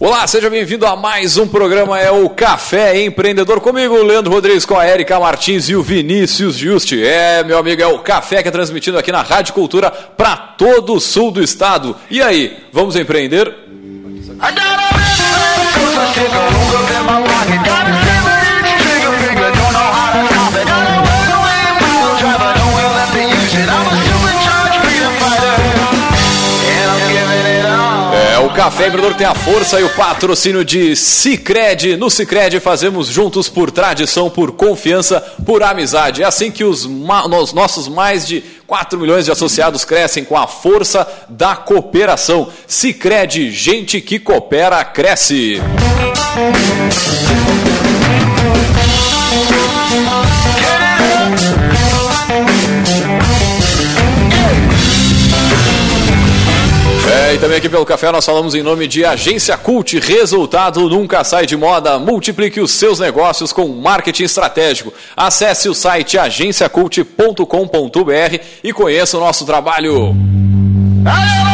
Olá, seja bem-vindo a mais um programa, é o Café Empreendedor comigo, Leandro Rodrigues, com a Erika Martins e o Vinícius Juste. É, meu amigo, é o Café que é transmitido aqui na Rádio Cultura para todo o sul do estado. E aí, vamos empreender? É, Café Empreendedor tem a força e o patrocínio de Cicred. No Cicred fazemos juntos por tradição, por confiança, por amizade. É assim que os, os nossos mais de 4 milhões de associados crescem com a força da cooperação. Cicred, gente que coopera, cresce. É, e também aqui pelo café nós falamos em nome de Agência Cult. Resultado nunca sai de moda. Multiplique os seus negócios com marketing estratégico. Acesse o site agenciacult.com.br e conheça o nosso trabalho. É,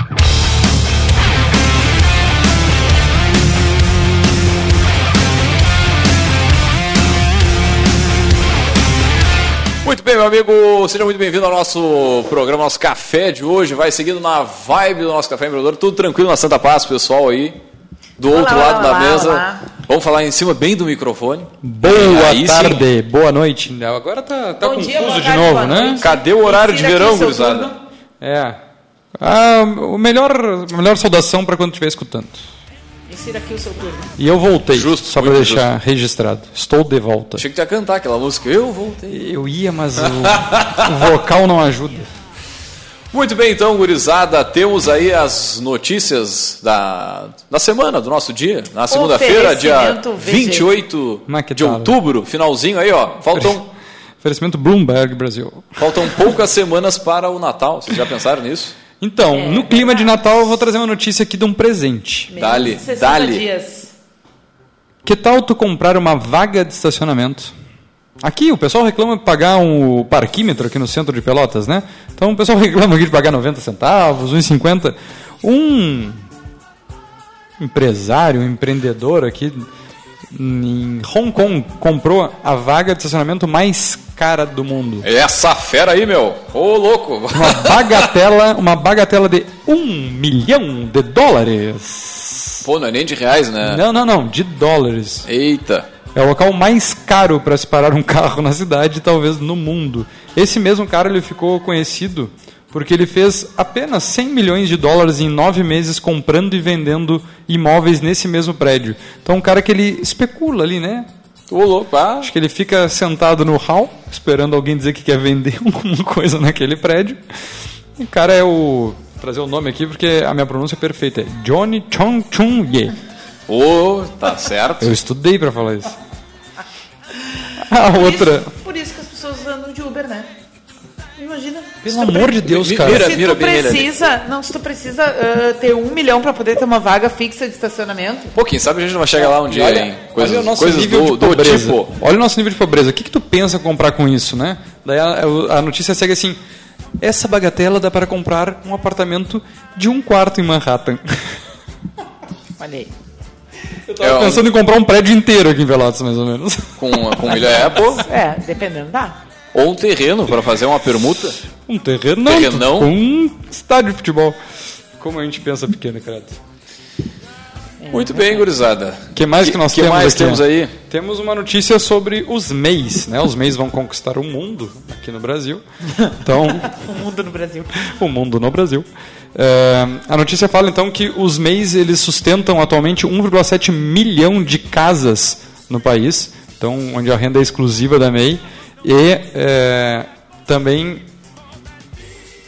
bem, meu amigo, seja muito bem-vindo ao nosso programa, nosso café de hoje. Vai seguindo na vibe do nosso café empreendedor, tudo tranquilo na Santa Paz, pessoal aí do Olá, outro olá, lado da olá, mesa. olá. Vamos falar em cima bem do microfone. Boa Aí sim. tarde, boa noite. Agora tá, tá Bom confuso dia, boa de tarde, novo, boa né? noite. Cadê o horário de verão, gurizada? É. Ah, o melhor, a melhor saudação para quando estiver escutando. Insira aqui o seu turno. E eu voltei, Justo, só para deixar registrado. Estou de volta. Achei que tu ia cantar aquela música. Eu voltei. Eu ia, mas o, o vocal não ajuda. Muito bem, então, gurizada, temos aí as notícias da, da semana, do nosso dia. Na segunda-feira, dia Oferecimento VG. 28 Como é que de outubro, finalzinho aí, ó. Faltam, Oferecimento Bloomberg Brasil. faltam poucas semanas para o Natal. Vocês já pensaram nisso? Então, É, no clima de Natal, eu vou trazer uma notícia aqui de um presente. 60 dale. dias. Que tal tu comprar uma vaga de estacionamento? Aqui o pessoal reclama de pagar um parquímetro aqui no centro de Pelotas, né? Então o pessoal reclama aqui de pagar 90 centavos, 1,50. Um empresário, um empreendedor aqui em Hong Kong comprou a vaga de estacionamento mais cara do mundo. Essa fera aí, meu. Ô, louco. Uma bagatela, uma bagatela de um milhão de dólares. Pô, não é nem de reais, né? Não, não, não, de dólares. Eita. É o local mais caro para se parar um carro na cidade, talvez no mundo. Esse mesmo cara ele ficou conhecido porque ele fez apenas 100 milhões de dólares em nove meses comprando e vendendo imóveis nesse mesmo prédio. Então, um cara que ele especula ali, né? Ô, louco. Ah, Acho que ele fica sentado no hall, esperando alguém dizer que quer vender alguma coisa naquele prédio. O cara é o. Vou trazer o nome aqui porque a minha pronúncia é perfeita. É Johnny Chong Chung Ye. Ô, tá certo. Eu estudei para falar isso. A Por outra. isso, por isso que Pelo tu amor pre- de Deus, cara. mira- Se tu ele ali. precisa, não, se tu precisa ah, ter um milhão para poder ter uma vaga fixa de estacionamento, Pô, quem sabe a gente não vai chegar lá um dia, olha, hein? Coisas, olha o nosso coisas nível do, de do pobreza. tipo. Olha o nosso nível de pobreza. O que, que tu pensa comprar com isso, né? Daí a, a notícia segue assim: essa bagatela dá para comprar um apartamento de um quarto em Manhattan. olha aí. Eu tava É, um- pensando em comprar um prédio inteiro aqui em Pelotas, mais ou menos. Com, com milha é, pô. É, dependendo, dá. Ou um terreno para fazer uma permuta. Um terreno, Terrenão? com um estádio de futebol. Como a gente pensa pequeno, credo. Muito bem, gurizada. O que mais que nós que temos mais aqui? temos aí? Temos uma notícia sobre os MEIs, né? Os MEIs vão conquistar o mundo aqui no Brasil. Então, O mundo no Brasil. o mundo no Brasil. É, a notícia fala então que os MEIs eles sustentam atualmente 1,7 milhão de casas no país, então onde a renda é exclusiva da MEI e é, também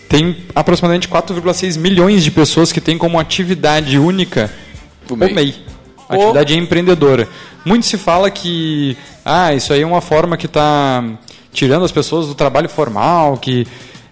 tem aproximadamente 4,6 milhões de pessoas que têm como atividade única O o MEI. MEI. Atividade empreendedora. Muito se fala que ah, isso aí é uma forma que está tirando as pessoas do trabalho formal, que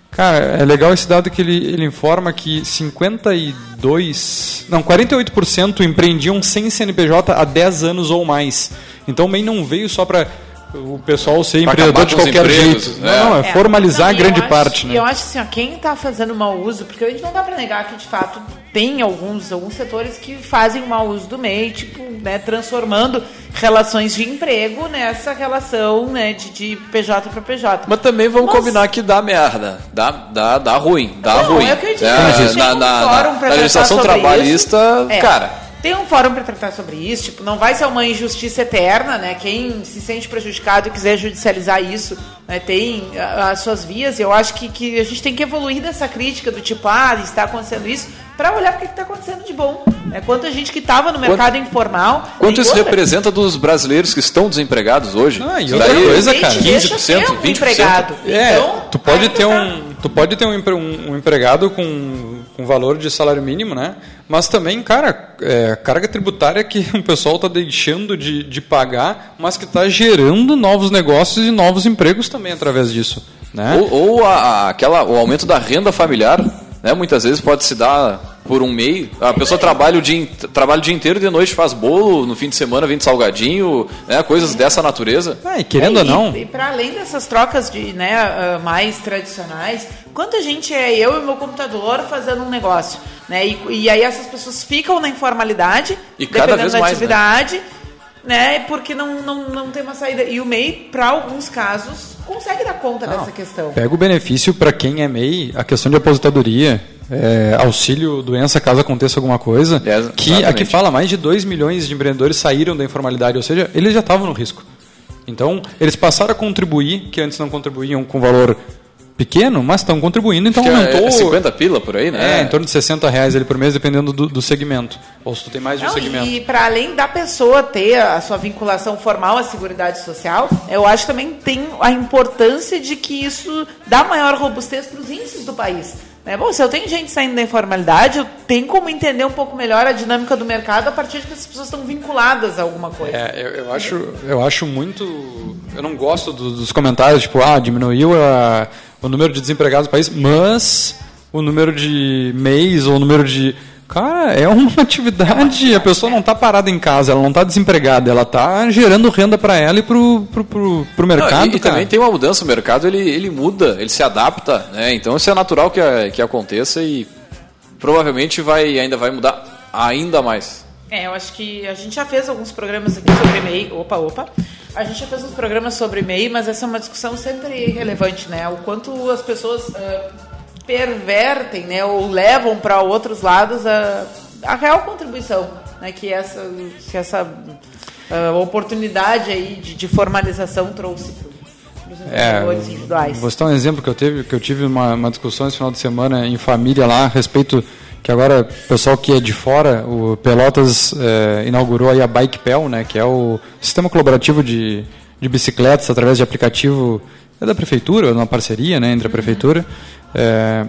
cara, é legal esse dado que ele, ele informa que 52, não, 48% empreendiam sem CNPJ há 10 anos ou mais. Então o MEI não veio só para o pessoal ser Pra empreendedor de qualquer empregos, jeito. né? Não, não, é, É. formalizar Não, grande acho- parte, E né? eu acho assim, ó, quem está fazendo mau uso, porque a gente não dá para negar que de fato tem alguns, alguns setores que fazem mau uso do MEI, tipo, né, transformando relações de emprego nessa relação né, de, de PJ para PJ. Mas também vamos Mas- combinar que dá merda. Dá, dá, dá ruim. Dá Não, ruim. é o que eu É, na, um na- na- legislação trabalhista, isso. É, cara. Tem um fórum para tratar sobre isso, tipo, não vai ser uma injustiça eterna, né? Quem se sente prejudicado e quiser judicializar isso, né, tem ah, as suas vias. E eu acho que, que a gente tem que evoluir dessa crítica do tipo, ah, está acontecendo isso, para olhar o que está acontecendo de bom. Né? Quanta gente que estava no mercado informal. Quanto isso outra, representa dos brasileiros que estão desempregados hoje? Ah, e outra daí, coisa, Gente, cara. deixa 15%, ser um 20%. empregado. É, Então, tu pode ter tá- um, tu pode ter um, um- um empregado com, com valor de salário mínimo, né? Mas também, cara, é, carga tributária que o pessoal está deixando de, de pagar, mas que está gerando novos negócios e novos empregos também através disso, né? Ou, ou a- aquela, o aumento da renda familiar, né? Muitas vezes pode se dar por um meio. A pessoa trabalha o dia, trabalha o dia inteiro de noite faz bolo, no fim de semana vende salgadinho, né? Coisas dessa natureza. Ah, e querendo É, ou não, E, para além dessas trocas de, né, ah, mais tradicionais, quanta gente é eu e meu computador fazendo um negócio, né? E, e aí essas pessoas ficam na informalidade, E cada dependendo vez da mais, né? atividade, né? Porque não, não, não tem uma saída. E o MEI, para alguns casos, consegue dar conta dessa questão. pega o benefício para quem é MEI, a questão de aposentadoria, é, auxílio doença caso aconteça alguma coisa, É, que aqui fala mais de 2 milhões de empreendedores saíram da informalidade, ou seja, eles já estavam no risco. Então, eles passaram a contribuir, que antes não contribuíam com valor pequeno, mas estão contribuindo, então Acho que aumentou. é 50 pila por aí, né? É, em torno de 60 reais ali por mês, dependendo do, do segmento. Ou se tu tem mais de um segmento. e para além da pessoa ter a sua vinculação formal à Seguridade Social, eu acho que também tem a importância de que isso dá maior robustez para os índices do país. Né? Bom, se eu tenho gente saindo da informalidade, eu tenho como entender um pouco melhor a dinâmica do mercado a partir de que as pessoas estão vinculadas a alguma coisa. É, eu, eu acho, eu acho muito. Eu não gosto do- dos comentários, tipo, ah, diminuiu a- o número de desempregados do país, mas o número de mês ou o número de. Cara, é uma atividade. A pessoa não está parada em casa, ela não está desempregada, ela está gerando renda para ela e pro, pro, pro, pro Não, mercado. e, e cara. também tem uma mudança, o mercado ele, ele muda, ele se adapta, né? Então isso é natural que, a- que aconteça e provavelmente vai, ainda vai mudar ainda mais. É, eu acho que a gente já fez alguns programas aqui sobre MEI. Opa, opa. A gente já fez uns programas sobre MEI, mas essa é uma discussão sempre relevante, né? O quanto as pessoas ah, pervertem, né? Ou levam para outros lados a, a real contribuição, né? Que essa, que essa ah, oportunidade aí de, de formalização trouxe para os É, vou citar um exemplo que eu tive, que eu tive uma, uma discussão esse final de semana em família lá a respeito que agora o pessoal que é de fora, o Pelotas eh, inaugurou aí a Bike Pel, né, que é o sistema colaborativo de, de bicicletas através de aplicativo é da prefeitura, uma parceria, né, entre a prefeitura. É,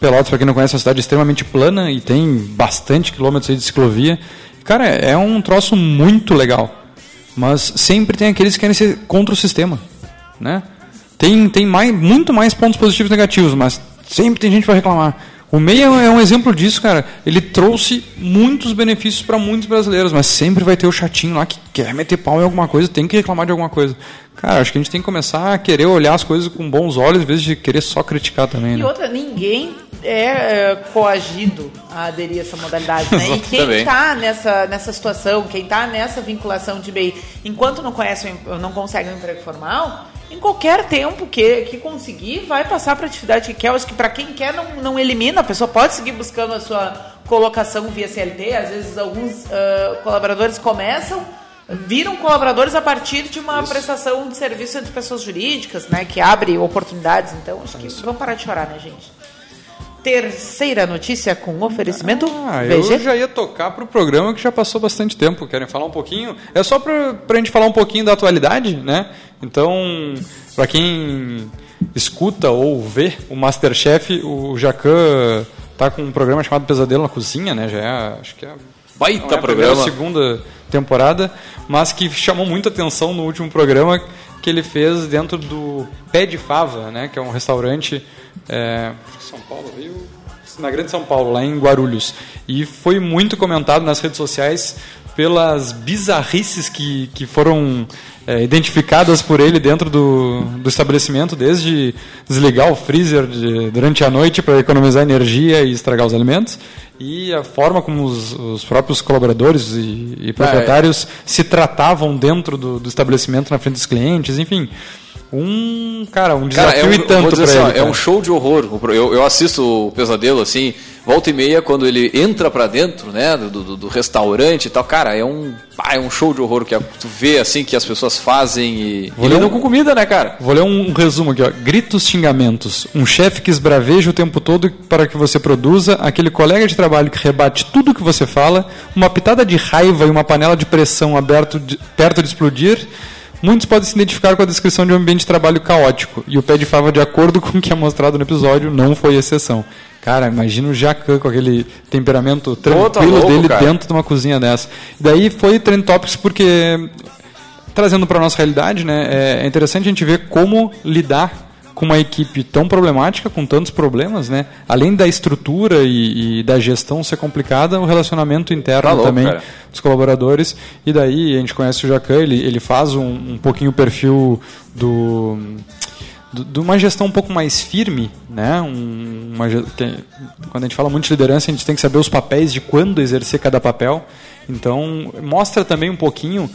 Pelotas, para quem não conhece, é uma cidade extremamente plana e tem bastante quilômetros de ciclovia. Cara, é um troço muito legal. Mas sempre tem aqueles que querem ser contra o sistema, né? Tem, tem mais, muito mais pontos positivos e negativos, mas sempre tem gente para reclamar. O MEI é um exemplo disso, cara. Ele trouxe muitos benefícios para muitos brasileiros, mas sempre vai ter o chatinho lá que quer meter pau em alguma coisa, tem que reclamar de alguma coisa. Cara, acho que a gente tem que começar a querer olhar as coisas com bons olhos, em vez de querer só criticar também, E né? outra, ninguém é, é, coagido a aderir a essa modalidade, né? E quem está nessa, nessa situação, quem está nessa vinculação de MEI, enquanto não conhece, não consegue um emprego formal, em qualquer tempo que, que conseguir, vai passar para a atividade que quer. Eu acho que para quem quer, não, não elimina, a pessoa pode seguir buscando a sua colocação via CLT. Às vezes, alguns ah, colaboradores começam viram colaboradores a partir de uma prestação de serviço entre pessoas jurídicas, né, que abre oportunidades. Então, acho que vamos parar de chorar, né, gente? Terceira notícia com oferecimento Ah, eu VG. já ia tocar pro programa que já passou bastante tempo. Querem falar um pouquinho? É só pra, pra gente falar um pouquinho da atualidade, né? Então, pra quem escuta ou vê o Masterchef, o Jacan tá com um programa chamado Pesadelo na Cozinha, né? Já é, acho que é Baita é a programa. primeira, segunda temporada, mas que chamou muita atenção no último programa que ele fez dentro do Pé de Fava, né? Que é um restaurante é, São Paulo, Rio, na Grande São Paulo, lá em Guarulhos. E foi muito comentado nas redes sociais pelas bizarrices que, que foram é, identificadas por ele dentro do, do estabelecimento, desde desligar o freezer de, durante a noite para economizar energia e estragar os alimentos, e a forma como os, os próprios colaboradores e, e proprietários se tratavam dentro do, do estabelecimento na frente dos clientes, enfim um cara um desafio Cara, é um, e tanto para assim, ele. é um show de horror. Eu, eu assisto o Pesadelo assim, volta e meia quando ele entra pra dentro, né, do, do, do restaurante e tal. Cara, é um, é um show de horror que tu vê assim que as pessoas fazem e, Vou e lidam um- com comida, né, cara? Vou ler um, um resumo aqui, ó. Gritos, xingamentos. Um chefe que esbraveja o tempo todo para que você produza, aquele colega de trabalho que rebate tudo que você fala, uma pitada de raiva e uma panela de pressão aberto de- perto de explodir. Muitos podem se identificar com a descrição de um ambiente de trabalho caótico. E o pé de fava, de acordo com o que é mostrado no episódio, não foi exceção. Cara, imagina o Jacan com aquele temperamento tranquilo tá louco, dele cara. dentro de uma cozinha dessa. E daí foi Trend Topics porque trazendo para nossa realidade, né, é interessante a gente ver como lidar com uma equipe tão problemática, com tantos problemas, né? Além da estrutura e, e da gestão ser complicada, o relacionamento interno Tá louco, também cara. dos colaboradores. E daí a gente conhece o Jacan, ele, ele faz um, um pouquinho o perfil do de uma gestão um pouco mais firme, né? Um- uma quando a gente fala muito de liderança, a gente tem que saber os papéis de quando exercer cada papel. Então, mostra também um pouquinho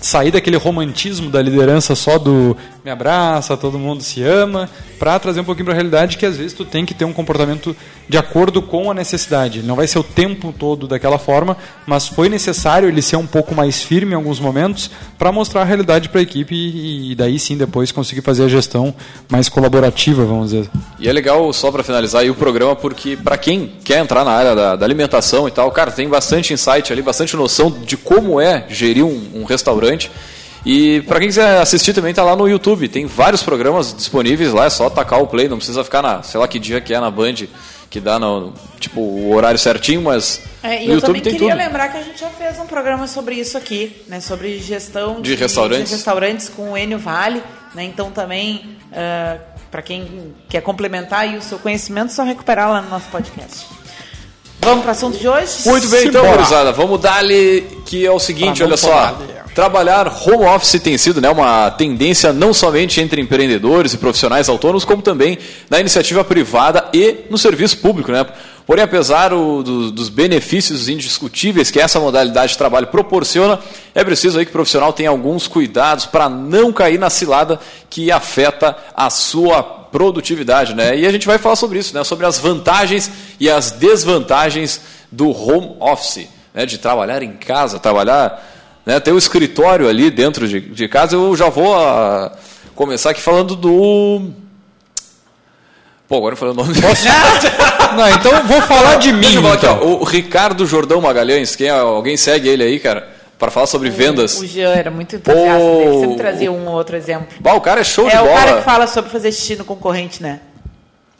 sair daquele romantismo da liderança só do me abraça, todo mundo se ama, para trazer um pouquinho para a realidade que às vezes tu tem que ter um comportamento de acordo com a necessidade. Ele não vai ser o tempo todo daquela forma, mas foi necessário ele ser um pouco mais firme em alguns momentos para mostrar a realidade para a equipe e, e daí sim depois conseguir fazer a gestão mais colaborativa, vamos dizer. E é legal, só pra finalizar aí o programa, porque pra quem quer entrar na área da, da alimentação e tal, cara, tem bastante insight ali, bastante noção de como é gerir um, um restaurante. E pra quem quiser assistir também tá lá no YouTube, tem vários programas disponíveis lá, é só tacar o play, não precisa ficar na, sei lá que dia que é na Band, que dá no, tipo, o horário certinho, mas É, e no eu YouTube também queria tudo. lembrar que a gente já fez um programa sobre isso aqui, né? Sobre gestão De restaurantes. de restaurantes com o Enio Vale, né? Então também, para quem quer complementar o seu conhecimento, só recuperar lá no nosso podcast. Vamos para o assunto de hoje? Muito bem, então, Simbora. gurizada, vamos dar-lhe que é o seguinte, olha só. Trabalhar home office tem sido né, uma tendência não somente entre empreendedores e profissionais autônomos, como também na iniciativa privada e no serviço público. Né? Porém, apesar o- do- dos benefícios indiscutíveis que essa modalidade de trabalho proporciona, é preciso aí que o profissional tenha alguns cuidados para não cair na cilada que afeta a sua produtividade, né? E a gente vai falar sobre isso, né? Sobre as vantagens e as desvantagens do home office, né? De trabalhar em casa, trabalhar, né? Ter o escritório ali dentro de, de casa. Eu já vou ah, começar aqui falando do Pô, agora eu falei o nome. Não, então vou falar de mim. Deixa eu falar aqui, então. ó, o Ricardo Jordão Magalhães, quem é, alguém segue ele aí, cara, para falar sobre vendas. O Jean era muito entusiasta dele, sempre trazia um ou outro exemplo. Bah, o cara é show de É o bola. cara que fala sobre fazer xixi no concorrente, né?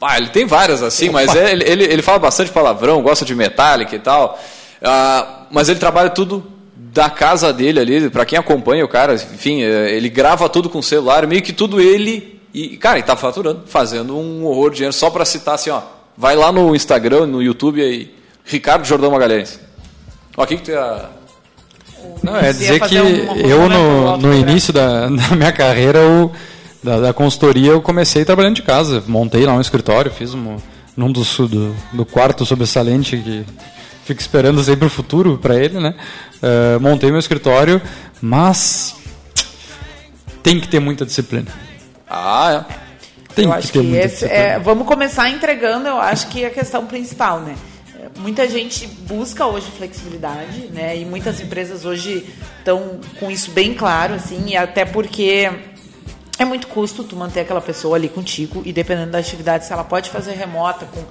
Ah, ele tem várias assim, mas é- ele, ele, ele fala bastante palavrão, gosta de metálica e tal. Ah, mas ele trabalha tudo da casa dele ali, pra quem acompanha o cara, enfim, é, ele grava tudo com o celular, meio que tudo ele. E, cara, ele tá faturando, fazendo um horror de dinheiro, só pra citar assim, ó. Vai lá no Instagram, no YouTube aí, Ricardo Jordão Magalhães. Ó, o que, que tu ia. Não, é dizer que um- eu, no, no programa. início da, da minha carreira, eu, da, da consultoria, eu comecei trabalhando de casa. Montei lá um escritório, fiz um, num do, do, do quarto sobressalente que fico esperando sempre o futuro para ele, né? Eh, montei meu escritório, mas tem que ter muita disciplina. Ah, é. Tem eu que acho ter que muita esse disciplina. é, vamos começar entregando, eu acho que é a questão principal, né? Muita gente busca hoje flexibilidade, né? E muitas empresas hoje estão com isso bem claro, assim, e até porque é muito custo tu manter aquela pessoa ali contigo e dependendo da atividade, se ela pode fazer remota com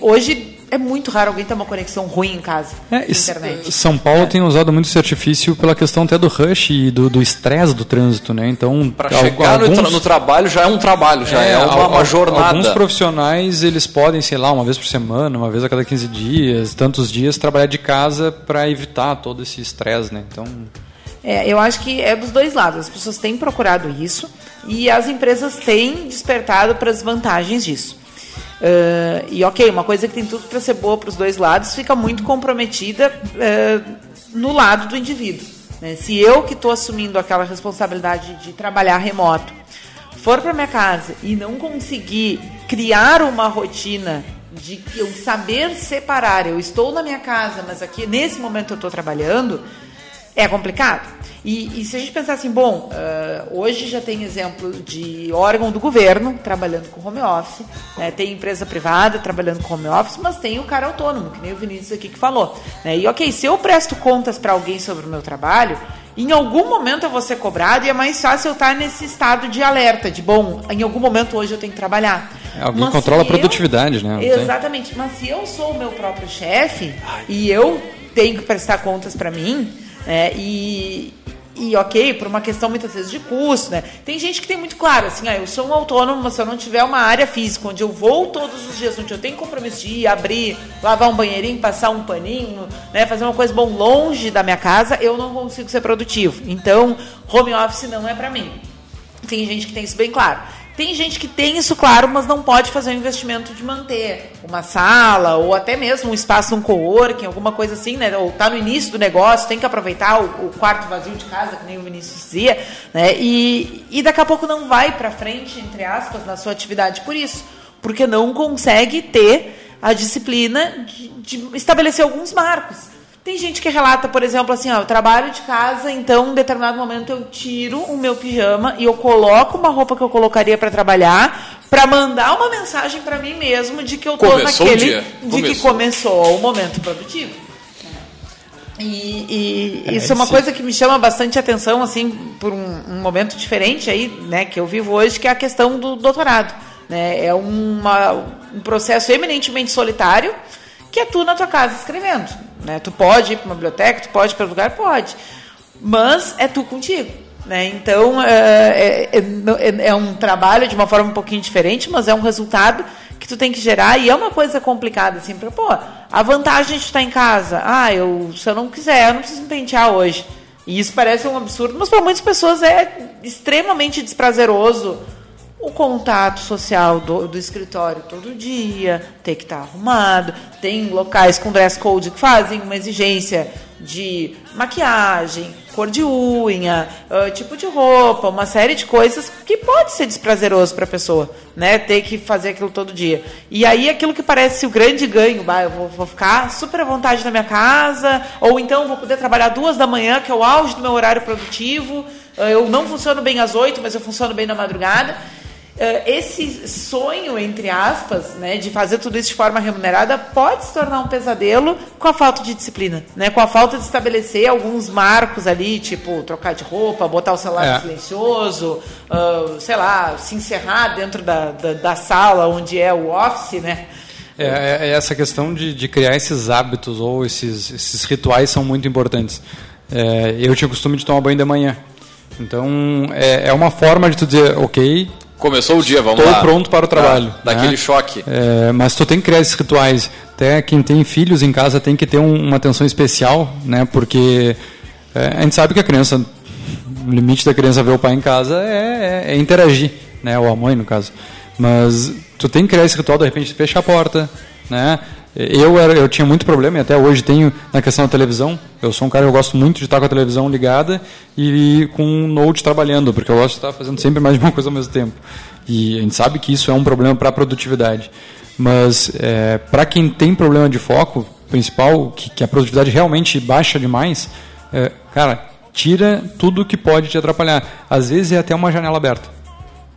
hoje é muito raro alguém ter uma conexão ruim em casa. É, internet. São Paulo é. tem usado muito esse artifício pela questão até do rush e do estresse do, do trânsito, né? Então, para chegar alguns, no, tra no, trabalho já é um trabalho, já é, é uma, uma, jornada. Alguns profissionais eles podem, sei lá, uma vez por semana, uma vez a cada 15 dias, tantos dias trabalhar de casa para evitar todo esse estresse, né? Então, é, eu acho que é dos dois lados. As pessoas têm procurado isso e as empresas têm despertado para as vantagens disso. Uh, e ok, uma coisa que tem tudo para ser boa para os dois lados fica muito comprometida uh, no lado do indivíduo. Né? Se eu que estou assumindo aquela responsabilidade de trabalhar remoto for para minha casa e não conseguir criar uma rotina de eu saber separar, eu estou na minha casa, mas aqui nesse momento eu estou trabalhando, é complicado. E, e, se a gente pensar assim, bom, uh, hoje já tem exemplo de órgão do governo trabalhando com home office, né, tem empresa privada trabalhando com home office, mas tem o cara autônomo, que nem o Vinícius aqui que falou. Né? E ok, se eu presto contas para alguém sobre o meu trabalho, em algum momento eu vou ser cobrado e é mais fácil eu estar nesse estado de alerta, de bom, em algum momento hoje eu tenho que trabalhar. É, alguém mas controla a produtividade, eu, né? Exatamente. Mas se eu sou o meu próprio chefe e eu tenho que prestar contas para mim, é, e, e ok, por uma questão muitas vezes de custo, né? Tem gente que tem muito claro, assim, ah, eu sou um autônomo, mas se eu não tiver uma área física onde eu vou todos os dias, onde eu tenho compromisso de ir, abrir, lavar um banheirinho, passar um paninho, né, fazer uma coisa bom longe da minha casa, eu não consigo ser produtivo. Então, home office não é para mim. Tem gente que tem isso bem claro. Tem gente que tem isso claro, mas não pode fazer o investimento de manter uma sala ou até mesmo um espaço num coworking, alguma coisa assim, né? Ou tá no início do negócio, tem que aproveitar o, o quarto vazio de casa, que nem o Vinícius dizia, né? E, e daqui a pouco não vai para frente, entre aspas, na sua atividade por isso, porque não consegue ter a disciplina de, de estabelecer alguns marcos. Tem gente que relata, por exemplo, assim, ó, eu trabalho de casa, então em determinado momento eu tiro o meu pijama e eu coloco uma roupa que eu colocaria para trabalhar, para mandar uma mensagem para mim mesmo de que eu tô começou naquele de começou. que começou o momento produtivo. E, e é, isso é uma sim. coisa que me chama bastante atenção, assim, por um, um, momento diferente aí, né, que eu vivo hoje, que é a questão do doutorado. Né? É uma, um processo eminentemente solitário, que é tu na tua casa escrevendo. Né? Tu pode ir para uma biblioteca, tu pode ir para lugar, pode. Mas é tu contigo. Né? Então, é, é, é, é, um trabalho de uma forma um pouquinho diferente, mas é um resultado que tu tem que gerar e é uma coisa complicada, assim, para, pô, a vantagem de estar em casa, ah, eu, se eu não quiser, eu não preciso me pentear hoje. E isso parece um absurdo, mas para muitas pessoas é extremamente desprazeroso o contato social do, do, escritório todo dia, tem que estar arrumado, tem locais com dress code que fazem uma exigência de maquiagem, cor de unha, uh, tipo de roupa, uma série de coisas que pode ser desprazeroso para a pessoa, né? Ter que fazer aquilo todo dia. E aí aquilo que parece o grande ganho, bah, eu vou, vou, ficar super à vontade na minha casa, ou então vou poder trabalhar duas da manhã, que é o auge do meu horário produtivo. Uh, eu não funciono bem às oito, mas eu funciono bem na madrugada. Eh, esse sonho, entre aspas, né, de fazer tudo isso de forma remunerada pode se tornar um pesadelo com a falta de disciplina, né, com a falta de estabelecer alguns marcos ali, tipo trocar de roupa, botar o celular é. silencioso, uh, sei lá, se encerrar dentro da, da, da, sala onde é o office, né? É, é, é essa questão de, de, criar esses hábitos ou esses, esses rituais são muito importantes. É, eu tinha o costume de tomar banho de manhã. Então, é, é uma forma de tu dizer, ok, Começou o dia, vamos Estou lá. pronto para o trabalho. Tá, daquele né? choque. É, mas tu tem que criar esses rituais. Até quem tem filhos em casa tem que ter um, uma atenção especial, né? Porque é, a gente sabe que a criança, o limite da criança ver o pai em casa é, é, é interagir, né? Ou a mãe, no caso. Mas tu tem que criar esse ritual, de repente, fechar a porta, né? Eu, era, eu tinha muito problema, e até hoje tenho na questão da televisão. Eu sou um cara que eu gosto muito de estar com a televisão ligada e com um note trabalhando, porque eu gosto de estar fazendo sempre mais de uma coisa ao mesmo tempo. E a gente sabe que isso é um problema para a produtividade. Mas é, para quem tem problema de foco principal, que, que a produtividade realmente baixa demais, é, cara, tira tudo que pode te atrapalhar. Às vezes é até uma janela aberta.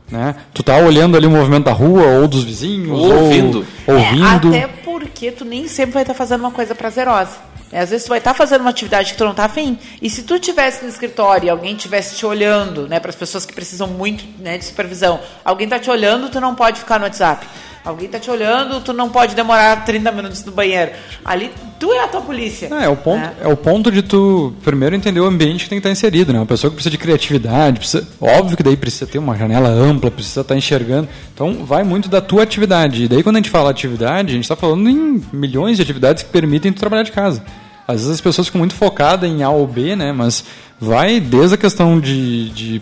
Né? Tu tá olhando ali o movimento da rua ou dos vizinhos, ou ouvindo. Ou, ouvindo. É, até porque tu nem sempre vai estar tá fazendo uma coisa prazerosa. É, às vezes tu vai estar tá fazendo uma atividade que tu não está afim. E se tu tivesse no escritório e alguém tivesse te olhando, né, para as pessoas que precisam muito né, de supervisão, alguém está te olhando, tu não pode ficar no WhatsApp. Alguém tá te olhando, tu não pode demorar 30 minutos no banheiro. Ali, tu é a tua polícia. É, é o ponto, é. é o ponto de tu primeiro entender o ambiente que tem que estar inserido, né? Uma pessoa que precisa de criatividade, precisa, óbvio que daí precisa ter uma janela ampla, precisa estar enxergando. Então, vai muito da tua atividade. E daí quando a gente fala atividade, a gente está falando em milhões de atividades que permitem tu trabalhar de casa. Às vezes as pessoas ficam muito focadas em A ou B, né? Mas vai desde a questão de, de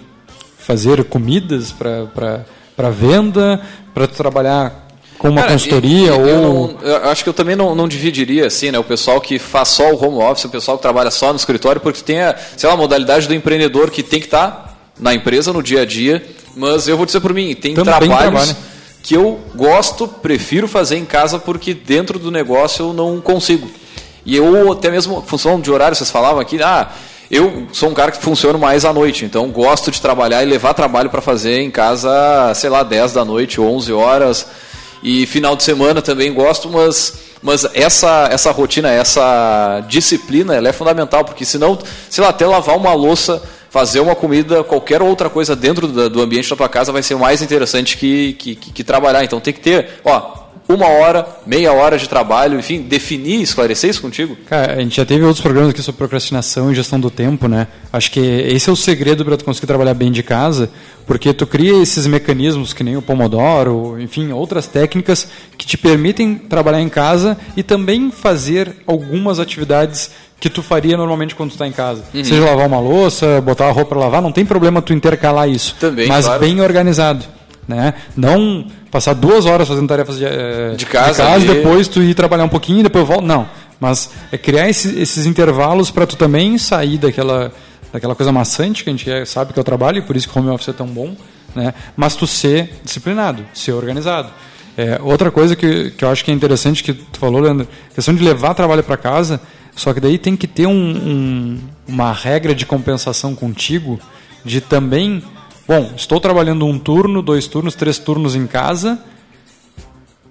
fazer comidas para venda, para trabalhar com uma Cara, consultoria eu, ou eu, não, eu, acho que eu também não, não, dividiria assim, né? O pessoal que faz só o home office, o pessoal que trabalha só no escritório, porque tem a, sei lá, a modalidade do empreendedor que tem que estar tá na empresa no dia a dia, mas eu vou dizer por mim, tem também trabalhos trabalha. que eu gosto, prefiro fazer em casa porque dentro do negócio eu não consigo. E eu até mesmo função de horário, vocês falavam aqui, ah, eu sou um cara que funciona mais à noite, então gosto de trabalhar e levar trabalho para fazer em casa, sei lá, 10 da noite, 11 horas e final de semana também gosto, mas, mas essa, essa rotina, essa disciplina, ela é fundamental, porque senão, sei lá, até lavar uma louça, fazer uma comida, qualquer outra coisa dentro do, ambiente da tua casa vai ser mais interessante que, que, que, que trabalhar. Então tem que ter, ó, uma hora, meia hora de trabalho, enfim, definir, esclarecer isso contigo? Cara, a gente já teve outros programas aqui sobre procrastinação e gestão do tempo, né? Acho que esse é o segredo para tu conseguir trabalhar bem de casa, porque tu cria esses mecanismos que nem o Pomodoro, enfim, outras técnicas que te permitem trabalhar em casa e também fazer algumas atividades que tu faria normalmente quando tu está em casa. Uhum. Seja lavar uma louça, botar a roupa para lavar, não tem problema tu intercalar isso. Também, mas claro. bem organizado. Né? Não passar duas horas fazendo tarefas de, eh, de casa, de casa depois tu ir trabalhar um pouquinho e depois volta. Não. Mas é criar esse, esses intervalos para tu também sair daquela, daquela coisa maçante que a gente é, sabe que é o trabalho, e por isso que o home office é tão bom, né? mas tu ser disciplinado, ser organizado. É, outra coisa que, que eu acho que é interessante que tu falou, Leandro, questão de levar trabalho para casa, só que daí tem que ter um, um, uma regra de compensação contigo, de também Bom, estou trabalhando um turno, dois turnos, três turnos em casa.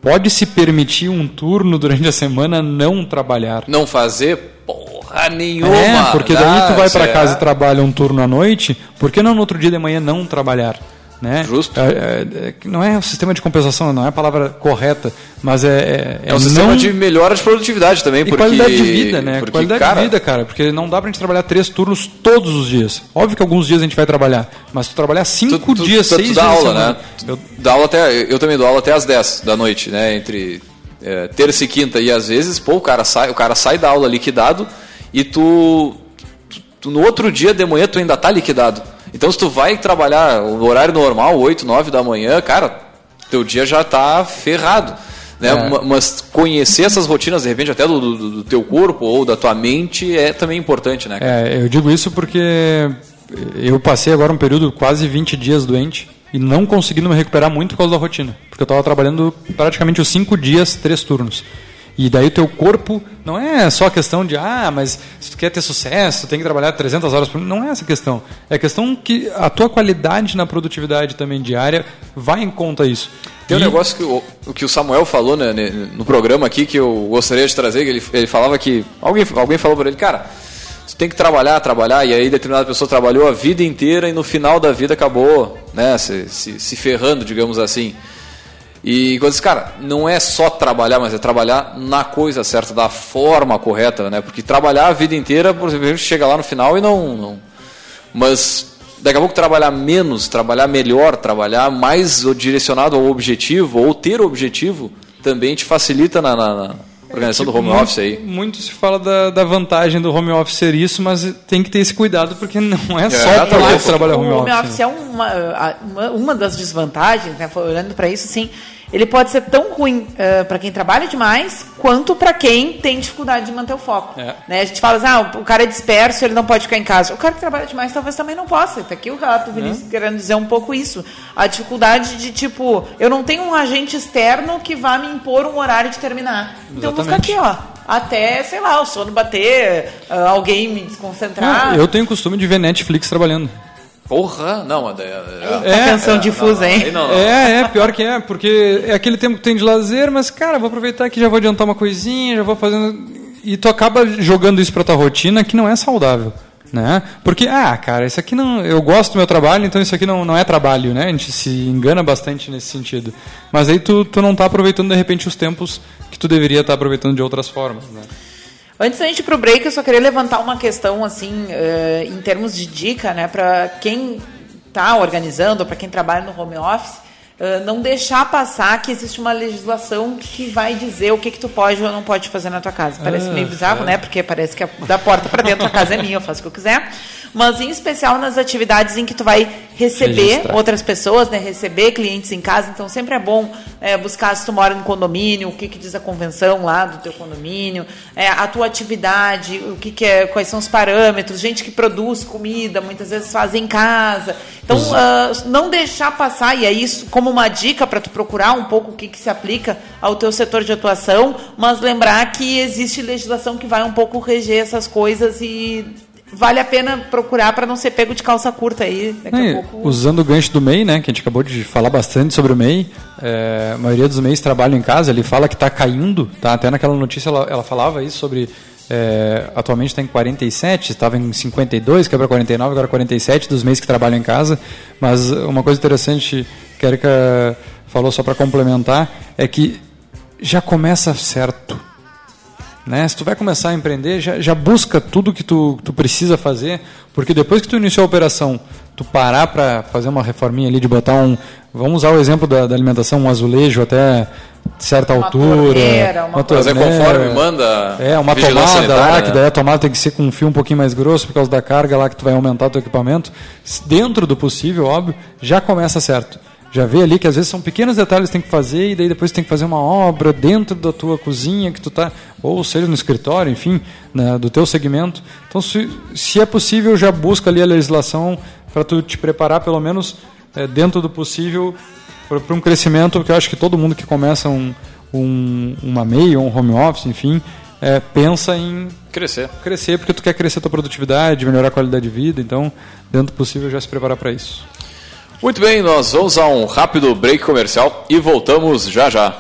Pode se permitir um turno durante a semana não trabalhar? Não fazer porra nenhuma. É, porque daí tu vai para casa e trabalha um turno à noite, por que não no outro dia de manhã não trabalhar? Né? Justo. É, é, é não é o sistema de compensação, não é a palavra correta, mas é. É, é um sistema não... de melhora de produtividade também. E porque... qualidade de vida, né? Porque, qualidade cara... de vida, cara, porque não dá pra gente trabalhar três turnos todos os dias. Óbvio que alguns dias a gente vai trabalhar, mas tu trabalhar cinco tu, dias, tu, seis tu dá aula, né? Eu... Dá aula até, eu também dou aula até às 10 da noite, né? Entre é, terça e quinta. E às vezes, pô, o cara sai, o cara sai da aula liquidado e tu, tu no outro dia de manhã tu ainda tá liquidado. Então, se tu vai trabalhar o horário normal, 8, 9 da manhã, cara, teu dia já está ferrado. Né? É. Mas conhecer essas rotinas, de repente, até do, do, do, teu corpo ou da tua mente é também importante, né? É, eu digo isso porque eu passei agora um período quase 20 dias doente e não conseguindo me recuperar muito por causa da rotina. Porque eu estava trabalhando praticamente os 5 dias, três turnos. E daí o teu corpo não é só a questão de, ah, mas se tu quer ter sucesso, tem que trabalhar 300 horas por Não é essa questão. É a questão que a tua qualidade na produtividade também diária vai em conta isso. Tem e... um negócio que o, que o Samuel falou né, no programa aqui que eu gostaria de trazer, que ele, ele falava que alguém, alguém falou para ele, cara, tu tem que trabalhar, trabalhar, e aí determinada pessoa trabalhou a vida inteira e no final da vida acabou né, se, se, se ferrando, digamos assim. E quando cara, não é só trabalhar, mas é trabalhar na coisa certa, da forma correta, né? Porque trabalhar a vida inteira, por exemplo, chega lá no final e não, não. Mas daqui a pouco trabalhar menos, trabalhar melhor, trabalhar mais direcionado ao objetivo, ou ter objetivo, também te facilita na, na, na organização do home muito, office aí. Muito se fala da, da, vantagem do home office ser isso, mas tem que ter esse cuidado, porque não é, é só para trabalhar home office. O home office é uma, uma, uma das desvantagens, né? olhando para isso, sim ele pode ser tão ruim uh, eh, para quem trabalha demais, quanto para quem tem dificuldade de manter o foco. É. Né? A gente fala assim, ah, o cara é disperso, ele não pode ficar em casa. O cara que trabalha demais talvez também não possa. Está aqui o relato do Vinícius é. querendo dizer um pouco isso. A dificuldade de, tipo, eu não tenho um agente externo que vá me impor um horário de terminar. Então eu vou ficar aqui, ó. Até, sei lá, o sono bater, uh, alguém me desconcentrar. Não, eu tenho costume de ver Netflix trabalhando. Porra, não, é, é, é canção é, difusa, hein? Não, não. É, é, pior que é, porque é aquele tempo que tem de lazer, mas, cara, vou aproveitar que já vou adiantar uma coisinha, já vou fazendo. E tu acaba jogando isso pra tua rotina que não é saudável. Né? Porque, ah, cara, isso aqui não. Eu gosto do meu trabalho, então isso aqui não, não é trabalho, né? A gente se engana bastante nesse sentido. Mas aí tu, tu não está aproveitando, de repente, os tempos que tu deveria estar tá aproveitando de outras formas. Né? Antes da gente ir pro break, eu só queria levantar uma questão, assim, uh, em termos de dica, né, para quem está organizando, para quem trabalha no home office, uh, não deixar passar que existe uma legislação que vai dizer o que, que tu pode ou não pode fazer na tua casa. Parece ah, meio bizarro, é. né? Porque parece que a, da porta para dentro a casa é minha, eu faço o que eu quiser mas em especial nas atividades em que tu vai receber Registrar. outras pessoas, né, receber clientes em casa. Então sempre é bom é, buscar se tu mora no condomínio, o que, que diz a convenção lá do teu condomínio, é, a tua atividade, o que, que é, quais são os parâmetros, gente que produz comida, muitas vezes faz em casa. Então uh, não deixar passar e é isso como uma dica para tu procurar um pouco o que, que se aplica ao teu setor de atuação, mas lembrar que existe legislação que vai um pouco reger essas coisas e vale a pena procurar para não ser pego de calça curta aí. É, pouco... Usando o gancho do MEI, né, que a gente acabou de falar bastante sobre o MEI, é, a maioria dos MEIs trabalham em casa, ele fala que está caindo, tá? até naquela notícia ela, ela falava isso sobre. É, atualmente está em 47, estava em 52, quebra 49, agora 47 dos MEIs que trabalham em casa. Mas uma coisa interessante que a Erika falou só para complementar é que já começa certo né? Se tu vai começar a empreender, já, já busca tudo que tu, tu precisa fazer, porque depois que tu iniciou a operação, tu parar para fazer uma reforminha ali de botar um, vamos usar o exemplo da, da alimentação, um azulejo até certa uma altura, torneira, uma, uma torneira, mas é conforme manda é uma tomada lá né? que daí a tomada tem que ser com um fio um pouquinho mais grosso por causa da carga lá que tu vai aumentar o teu equipamento dentro do possível óbvio já começa certo já vê ali que às vezes são pequenos detalhes que tem que fazer e daí depois tem que fazer uma obra dentro da tua cozinha que tu tá ou seja no escritório, enfim, né, do teu segmento. Então, se, se é possível, já busca ali a legislação para tu te preparar pelo menos é, dentro do possível para um crescimento, porque eu acho que todo mundo que começa um, um uma MEI ou um home office, enfim, é, pensa em crescer. Crescer porque tu quer crescer a tua produtividade, melhorar a qualidade de vida, então, dentro do possível, já se preparar para isso. Muito bem, nós vamos a um rápido break comercial e voltamos já já.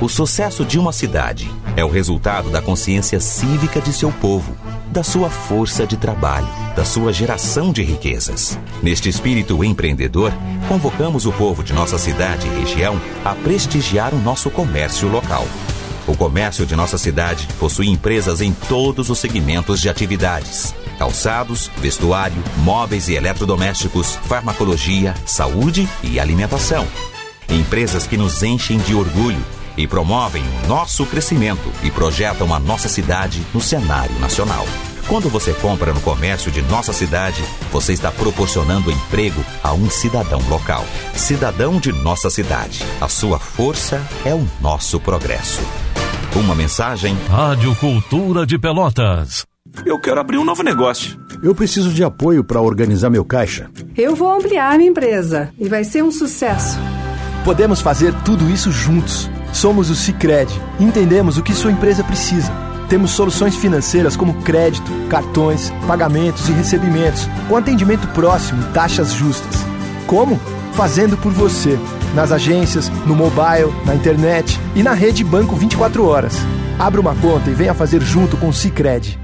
O sucesso de uma cidade é o resultado da consciência cívica de seu povo, da sua força de trabalho, da sua geração de riquezas. Neste espírito empreendedor, convocamos o povo de nossa cidade e região a prestigiar o nosso comércio local. O comércio de nossa cidade possui empresas em todos os segmentos de atividades: calçados, vestuário, móveis e eletrodomésticos, farmacologia, saúde e alimentação. Empresas que nos enchem de orgulho e promovem o nosso crescimento e projetam a nossa cidade no cenário nacional. Quando você compra no comércio de nossa cidade, você está proporcionando emprego a um cidadão local. Cidadão de nossa cidade. A sua força é o nosso progresso. Uma mensagem. Rádio Cultura de Pelotas. Eu quero abrir um novo negócio. Eu preciso de apoio para organizar meu caixa. Eu vou ampliar minha empresa e vai ser um sucesso. Podemos fazer tudo isso juntos. Somos o Cicred. Entendemos o que sua empresa precisa temos soluções financeiras como crédito, cartões, pagamentos e recebimentos, com atendimento próximo e taxas justas. Como? Fazendo por você, nas agências, no mobile, na internet e na rede Banco 24 horas. Abra uma conta e venha fazer junto com o Cicred.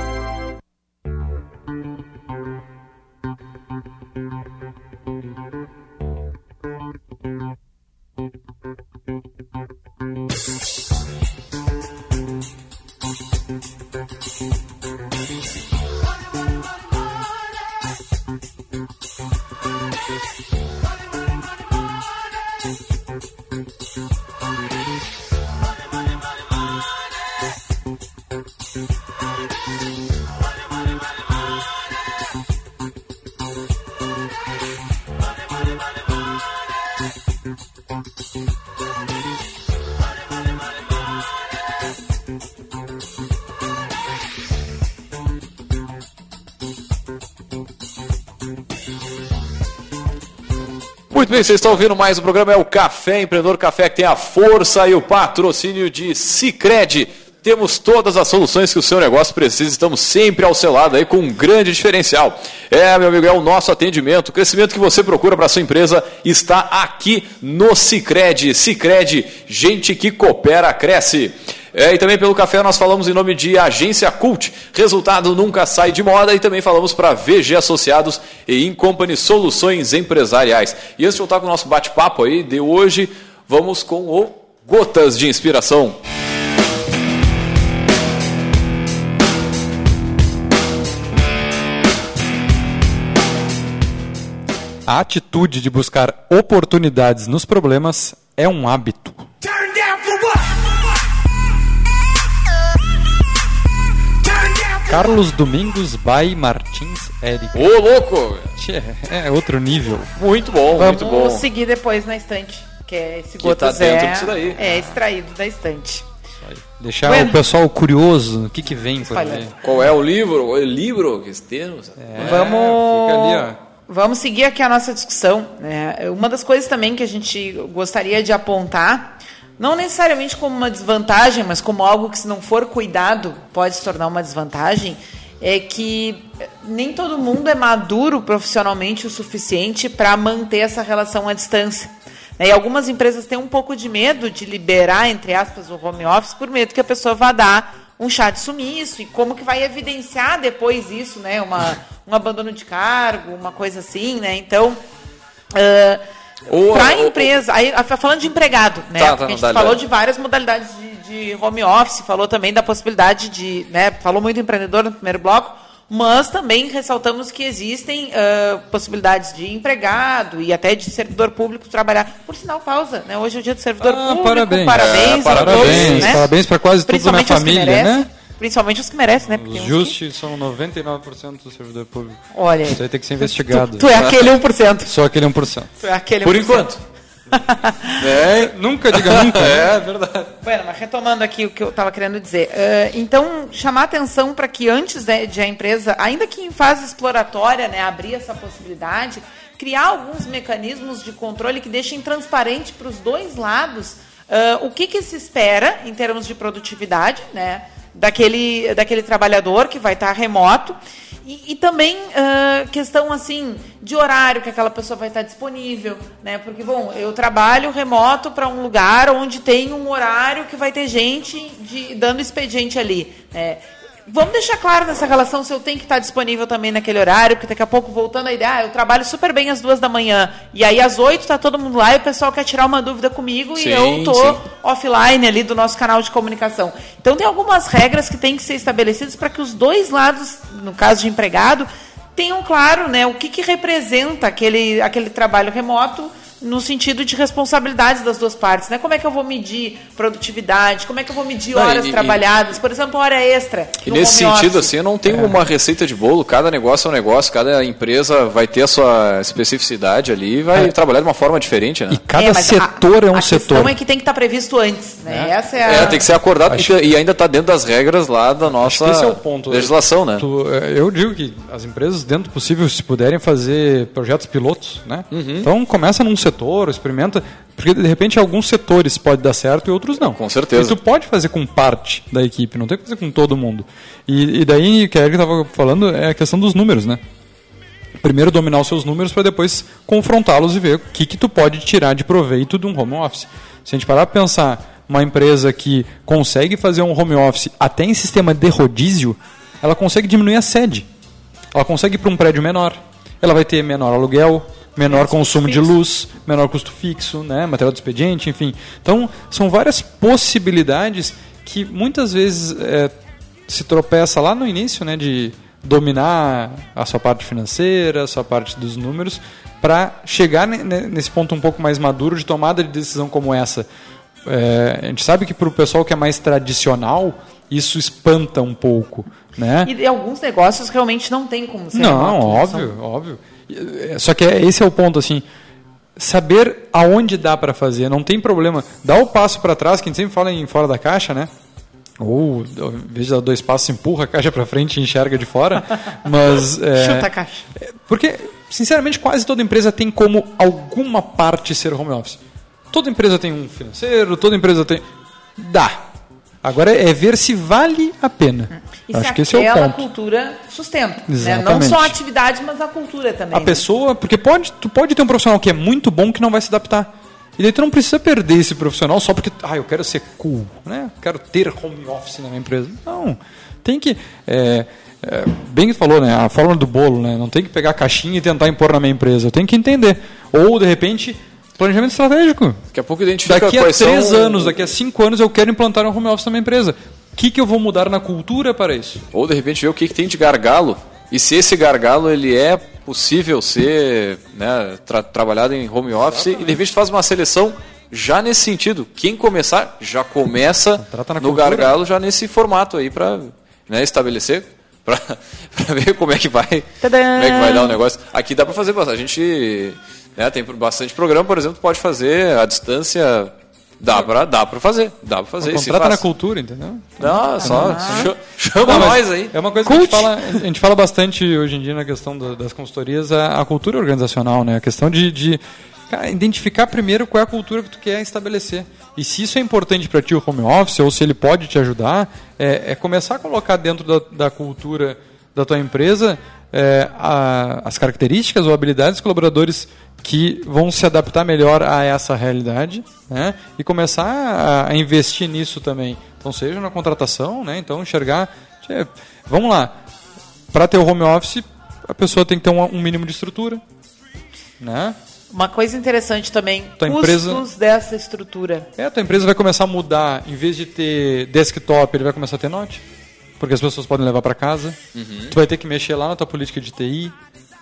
Bem, vocês estão ouvindo mais um programa, é o Café Empreendedor Café, que tem a força e o patrocínio de Cicred. Temos todas as soluções que o seu negócio precisa, estamos sempre ao seu lado aí com um grande diferencial. É, meu amigo, é o nosso atendimento. O crescimento que você procura para sua empresa está aqui no Cicred. Cicred, gente que coopera, cresce. É, e também pelo café nós falamos em nome de Agência Cult. Resultado nunca sai de moda. E também falamos para VG Associados e Incompany Soluções Empresariais. E antes de voltar com o nosso bate-papo aí de hoje, vamos com o Gotas de Inspiração. A atitude de buscar oportunidades nos problemas é um hábito. Carlos Domingos by Martins Eric. Ô, louco! Tchê, É outro nível. Muito bom, Vamos muito bom. seguir depois na estante. Que é esse Que tá dentro é, disso daí. é extraído da estante. Deixar Bueno. o pessoal curioso, o que, que vem por aí. Qual é o livro? O livro que temos? É, Vamos. Fica ali, ó. Vamos seguir aqui a nossa discussão. né? Uma das coisas também que a gente gostaria de apontar, não necessariamente como uma desvantagem, mas como algo que, se não for cuidado, pode se tornar uma desvantagem, é que nem todo mundo é maduro profissionalmente o suficiente para manter essa relação à distância. né? E algumas empresas têm um pouco de medo de liberar, entre aspas, o home office por medo que a pessoa vá dar um chá de sumiço e como que vai evidenciar depois isso, né? Uma, um abandono de cargo, uma coisa assim, né? Então, Ou- para a empresa, aí, falando de empregado, né? Tá, tá, a gente falou de várias modalidades de, de home office, falou também da possibilidade de, né? Falou muito empreendedor no primeiro bloco, mas também ressaltamos que existem ah, possibilidades de empregado e até de servidor público trabalhar. Por sinal, pausa, né? Hoje é o dia do servidor Ah, público. parabéns. Parabéns, É, a todos, parabéns, né? parabéns pra quase toda a minha família, né? Principalmente os que merecem, né? Porque Os justos são 99% do servidor público. Olha, Isso aí tem que ser investigado. Tu, tu é aquele 1%. Só aquele 1%. Tu é aquele Por 1%. enquanto. É, Nunca diga nunca. né? é verdade. Bueno, mas retomando aqui o que eu estava querendo dizer. eh, então, chamar atenção para que antes de, de a empresa, ainda que em fase exploratória, né, abrir essa possibilidade, criar alguns mecanismos de controle que deixem transparente para os dois lados ah, o que, que se espera em termos de produtividade, né, daquele, daquele trabalhador que vai estar remoto. E, e também ah, questão assim de horário que aquela pessoa vai estar disponível, né? Porque bom, eu trabalho remoto para um lugar onde tem um horário que vai ter gente de, dando expediente ali, né? Vamos deixar claro nessa relação se eu tenho que estar disponível também naquele horário, porque daqui a pouco, voltando à ideia, ah, eu trabalho super bem às duas da manhã, e aí às oito tá todo mundo lá e o pessoal quer tirar uma dúvida comigo Sim, e eu tô sim. offline ali do nosso canal de comunicação. Então tem algumas regras que têm que ser estabelecidas para que os dois lados, no caso de empregado, tenham claro né, o que, que representa aquele, aquele trabalho remoto no sentido de responsabilidades das duas partes. Né? Como é que eu vou medir produtividade? Como é que eu vou medir Não, horas e- e- trabalhadas? Por exemplo, hora extra. E no nesse home sentido, office. assim, eu não tenho uma receita de bolo, cada negócio é um negócio, cada empresa vai ter a sua especificidade ali e vai trabalhar de uma forma diferente, né? E cada É, setor a, é um a setor. questão é que tem que estar previsto antes. Né? Essa é a... É, tem que ser acordado e- e ainda está dentro das regras lá da nossa Acho esse é o ponto. legislação, né? Tu, é, eu digo que as empresas, dentro do possível, se puderem fazer projetos pilotos, né? Uhum. Então começa num setor, experimenta, porque de repente alguns setores pode dar certo e outros não. Com certeza. E tu pode fazer com parte da equipe, não tem que fazer com todo mundo. E, e daí, que a Erika estava falando, é a questão dos números, né? Primeiro dominar os seus números para depois confrontá-los e ver o que, que tu pode tirar de proveito de um home office. Se a gente parar para pensar uma empresa que consegue fazer um home office até em sistema de rodízio, ela consegue diminuir a sede. Ela consegue ir para um prédio menor. Ela vai ter menor aluguel, menor consumo de luz, menor custo fixo, né, material de expediente, enfim. Então, são várias possibilidades que muitas vezes é, se tropeça lá no início, né, de dominar a sua parte financeira, a sua parte dos números, para chegar ne- ne- nesse ponto um pouco mais maduro de tomada de decisão como essa. É, a gente sabe que para o pessoal que é mais tradicional, isso espanta um pouco, né? E, alguns negócios realmente não tem como ser Não, remoto, óbvio, óbvio. É, Só que é- esse é o ponto, assim. Saber aonde dá para fazer, não tem problema. Dá o passo para trás, que a gente sempre fala em fora da caixa, né? Ou, ao invés de dar dois passos, empurra a caixa para frente e enxerga de fora. Mas. é, Chuta a caixa. Porque sinceramente, quase toda empresa tem como alguma parte ser home office. Toda empresa tem um financeiro, toda empresa tem. Dá. Agora é ver se vale a pena. E Acho se que esse é o ponto. cultura sustenta. Né? Não só a atividade, mas a cultura também. A né? pessoa, porque pode, tu pode ter um profissional que é muito bom que não vai se adaptar. E daí tu não precisa perder esse profissional só porque, ah, eu quero ser cool, né? Quero ter home office na minha empresa. Não, tem que é, é, bem que tu falou, né? A fórmula do bolo, né? Não tem que pegar a caixinha e tentar impor na minha empresa. Eu tenho que entender. Ou de repente planejamento estratégico. Daqui a pouco identifica Daqui a quais três são... anos, daqui a cinco anos eu quero implantar um home office na minha empresa. O que, que eu vou mudar na cultura para isso? Ou de repente ver o que, que tem de gargalo e se esse gargalo ele é possível ser né, tra- trabalhado em home office e de repente faz uma seleção já nesse sentido. Quem começar já começa Trata na no cultura. gargalo já nesse formato aí para né, estabelecer para ver como é que vai Tadã! como é que vai dar o negócio. Aqui dá para fazer. A gente né, tem bastante programa, por exemplo, pode fazer à distância. Dá pra, dá pra fazer, dá pra fazer. Contrata na cultura, entendeu? Não, só cha- chama Não, mas nós aí. É uma coisa que a gente, fala, a gente fala bastante hoje em dia na questão da- das consultorias, a, a cultura organizacional, né? A questão de, de cara, identificar primeiro qual é a cultura que tu quer estabelecer. E se isso é importante para ti o home office, ou se ele pode te ajudar, é, é começar a colocar dentro da, da cultura da tua empresa é, a- as características ou habilidades dos colaboradores que vão se adaptar melhor a essa realidade né? e começar a, investir nisso também. Então, seja na contratação, né? então enxergar. tchê, Vamos lá, para ter o home office, a pessoa tem que ter um, um mínimo de estrutura. Né? Uma coisa interessante também, Tua custos empresa- dessa estrutura. É, a tua empresa vai começar a mudar, em vez de ter desktop, ele vai começar a ter note, porque as pessoas podem levar para casa. Uhum. Tu vai ter que mexer lá na tua política de TI,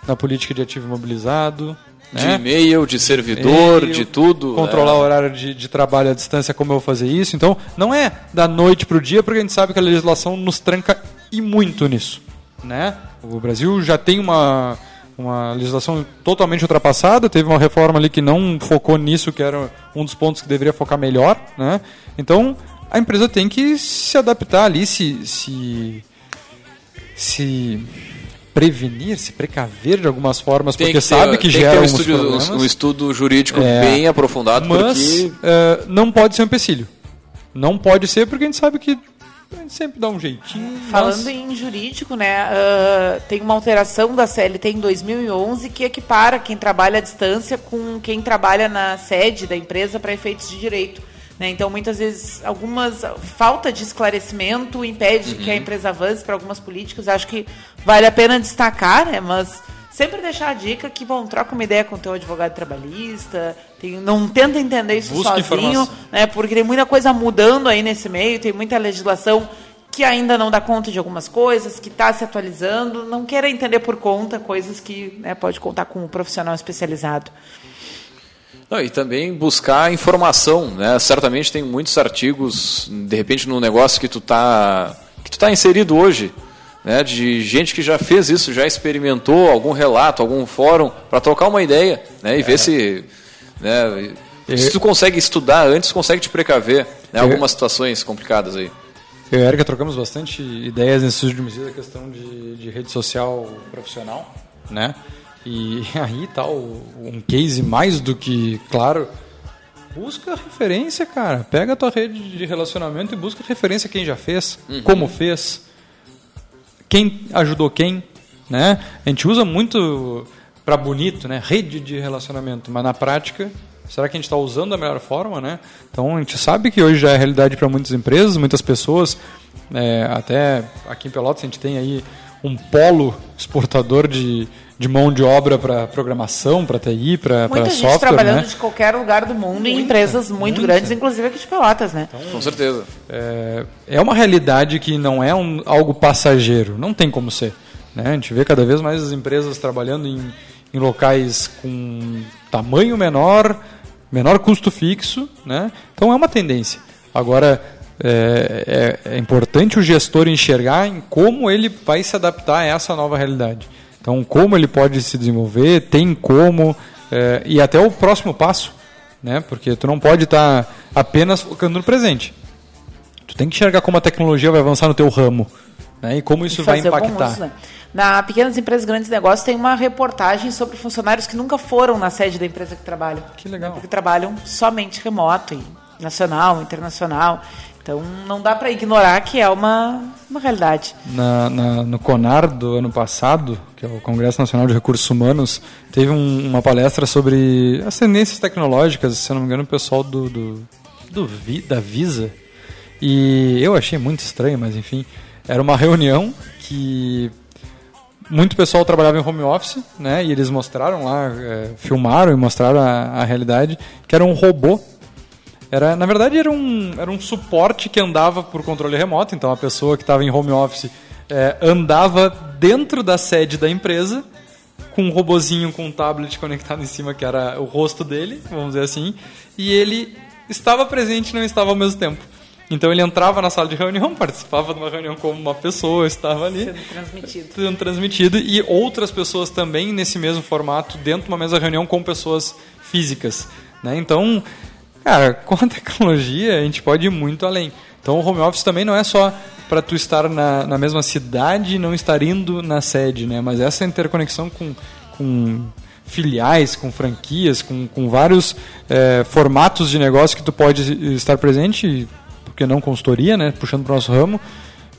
na política de ativo imobilizado. De né? e-mail, de servidor, de tudo. Controlar é. o horário de, de trabalho à distância, como eu vou fazer isso. Então, não é da noite para o dia, porque a gente sabe que a legislação nos tranca e muito nisso. Né? O Brasil já tem uma, uma legislação totalmente ultrapassada, teve uma reforma ali que não focou nisso, que era um dos pontos que deveria focar melhor. Né? Então, a empresa tem que se adaptar ali, se, se, se prevenir, se precaver de algumas formas, Tem porque que ter- sabe que gera ter um, estudo, problemas. um estudo jurídico É. bem aprofundado, Mas porque eh, não pode ser um empecilho. Não pode ser porque a gente sabe que a gente sempre dá um jeitinho. Falando mas- em jurídico, né, ah, tem uma alteração da CLT em 2011 que equipara quem trabalha à distância com quem trabalha na sede da empresa para efeitos de direito. Né? Então, muitas vezes, algumas falta de esclarecimento impede que a empresa avance para algumas políticas. Acho que vale a pena destacar, né, mas sempre deixar a dica que, bom, troca uma ideia com o teu advogado trabalhista, tem- não tenta entender isso Busca sozinho, né? Porque tem muita coisa mudando aí nesse meio, tem muita legislação que ainda não dá conta de algumas coisas, que está se atualizando. Não queira entender por conta coisas que né, pode contar com um profissional especializado. Não, e também buscar informação, né? Certamente tem muitos artigos, de repente no negócio que tu tá que tu tá inserido hoje, né? De gente que já fez isso, já experimentou algum relato, algum fórum para trocar uma ideia, né? E ver se, né? Se tu consegue estudar antes, consegue te precaver, né? Algumas situações complicadas aí. Eu e a Erika trocamos bastante ideias nesses últimos dias a questão de, de rede social profissional, né? E aí tal, um case mais do que claro. Busca referência, cara. Pega a tua rede de relacionamento e busca referência quem já fez, Uhum. como fez, quem ajudou quem, né? A gente usa muito para bonito, né? Rede de relacionamento, mas na prática, será que a gente está usando da melhor forma, né? Então a gente sabe que hoje já é realidade para muitas empresas, muitas pessoas, é, até aqui em Pelotas a gente tem aí um polo exportador de, de mão de obra para programação, para TI, para Muita gente software, trabalhando né? de qualquer lugar do mundo em Muita, empresas muito muita. grandes, inclusive aqui de Pelotas, né? Com certeza. É, é uma realidade que não é um, algo passageiro, não tem como ser. Né? A gente vê cada vez mais as empresas trabalhando em, em locais com tamanho menor, menor custo fixo, né? então é uma tendência. Agora, é, é- é importante o gestor enxergar em como ele vai se adaptar a essa nova realidade. Então, como ele pode se desenvolver, tem como, é, e até o próximo passo, né? porque tu não pode estar apenas focando no presente. Tu tem que enxergar como a tecnologia vai avançar no teu ramo. Né? E como isso vai impactar? Uso, né? Na Pequenas Empresas Grandes Negócios tem uma reportagem sobre funcionários que nunca foram na sede da empresa que trabalham. Que legal. Porque trabalham somente remoto, e nacional, internacional. Então não dá para ignorar que é uma, uma realidade. Na, na, no CONAR do ano passado, que é o Congresso Nacional de Recursos Humanos, teve um, uma palestra sobre as tendências tecnológicas, se não me engano, o pessoal do, do, do da Visa. E eu achei muito estranho, mas enfim, era uma reunião que muito pessoal trabalhava em home office, né? E eles mostraram lá, é, filmaram e mostraram a, a, realidade, que era um robô. Era, na verdade, era um, era um suporte que andava por controle remoto. Então, a pessoa que estava em home office é, andava dentro da sede da empresa com um robozinho com um tablet conectado em cima, que era o rosto dele, vamos dizer assim, e ele estava presente e não estava ao mesmo tempo. Então ele entrava na sala de reunião, participava de uma reunião como uma pessoa, estava ali. Sendo transmitido. Sendo transmitido. E outras pessoas também nesse mesmo formato, dentro de uma mesma reunião com pessoas físicas. Né? Então, cara, com a tecnologia a gente pode ir muito além. Então o home office também não é só para tu estar na, na mesma cidade e não estar indo na sede, né? Mas essa interconexão com, com filiais, com franquias, com, com vários é, formatos de negócio que tu pode estar presente porque não consultoria, né, puxando para o nosso ramo,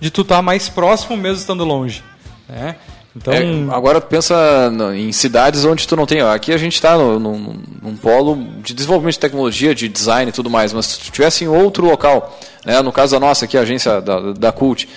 de tu estar tá mais próximo mesmo estando longe. Né? Então, é, agora pensa em cidades onde tu não tem. Aqui a gente está num, polo de desenvolvimento de tecnologia, de design e tudo mais, mas se tu tivesse em outro local, né, no caso da nossa aqui, a agência da, da Cult,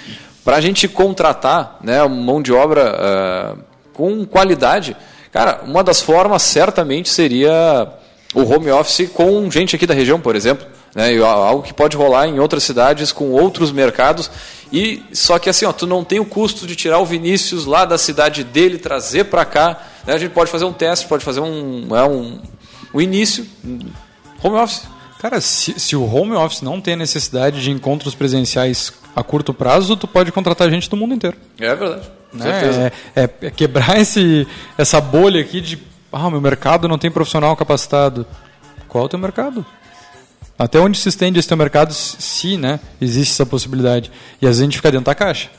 para a gente contratar né, mão de obra uh, com qualidade, cara, uma das formas certamente seria o home office com gente aqui da região, por exemplo. Né, algo que pode rolar em outras cidades com outros mercados. E só que assim ó, tu não tem o custo de tirar o Vinícius lá da cidade dele trazer para cá né, a gente pode fazer um teste pode fazer um é um o início home office. Cara se, se o home office não tem necessidade de encontros presenciais a curto prazo tu pode contratar gente do mundo inteiro. É verdade né? É, é, é, quebrar esse essa bolha aqui de ah meu mercado não tem profissional capacitado. Qual é o teu mercado até onde se estende esse teu mercado se né, existe essa possibilidade? E às vezes a gente fica dentro da caixa.